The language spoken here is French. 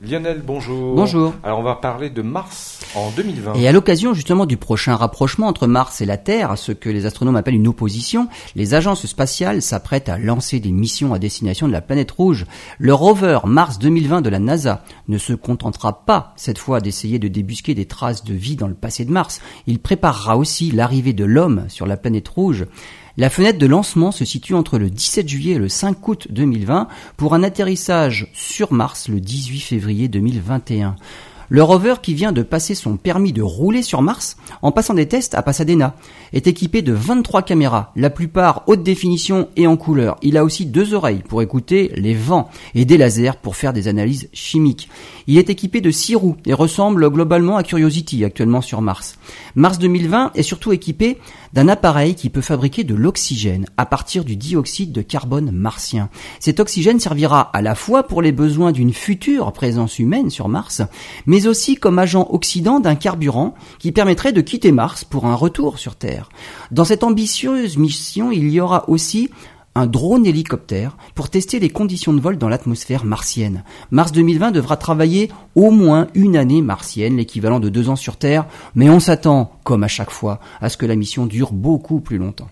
Lionel, bonjour. Bonjour. Alors on va parler de Mars en 2020. Et à l'occasion justement du prochain rapprochement entre Mars et la Terre, ce que les astronomes appellent une opposition, les agences spatiales s'apprêtent à lancer des missions à destination de la planète rouge. Le rover Mars 2020 de la NASA ne se contentera pas cette fois d'essayer de débusquer des traces de vie dans le passé de Mars. Il préparera aussi l'arrivée de l'homme sur la planète rouge. La fenêtre de lancement se situe entre le 17 juillet et le 5 août 2020 pour un atterrissage sur Mars le 18 février 2021. Le rover qui vient de passer son permis de rouler sur Mars en passant des tests à Pasadena est équipé de 23 caméras, la plupart haute définition et en couleur. Il a aussi deux oreilles pour écouter les vents et des lasers pour faire des analyses chimiques. Il est équipé de six roues et ressemble globalement à Curiosity actuellement sur Mars. Mars 2020 est surtout équipé d'un appareil qui peut fabriquer de l'oxygène à partir du dioxyde de carbone martien. Cet oxygène servira à la fois pour les besoins d'une future présence humaine sur Mars, mais aussi comme agent oxydant d'un carburant qui permettrait de quitter Mars pour un retour sur Terre. Dans cette ambitieuse mission, il y aura aussi un drone hélicoptère pour tester les conditions de vol dans l'atmosphère martienne. Mars 2020 devra travailler au moins une année martienne, l'équivalent de deux ans sur Terre, mais on s'attend, comme à chaque fois, à ce que la mission dure beaucoup plus longtemps.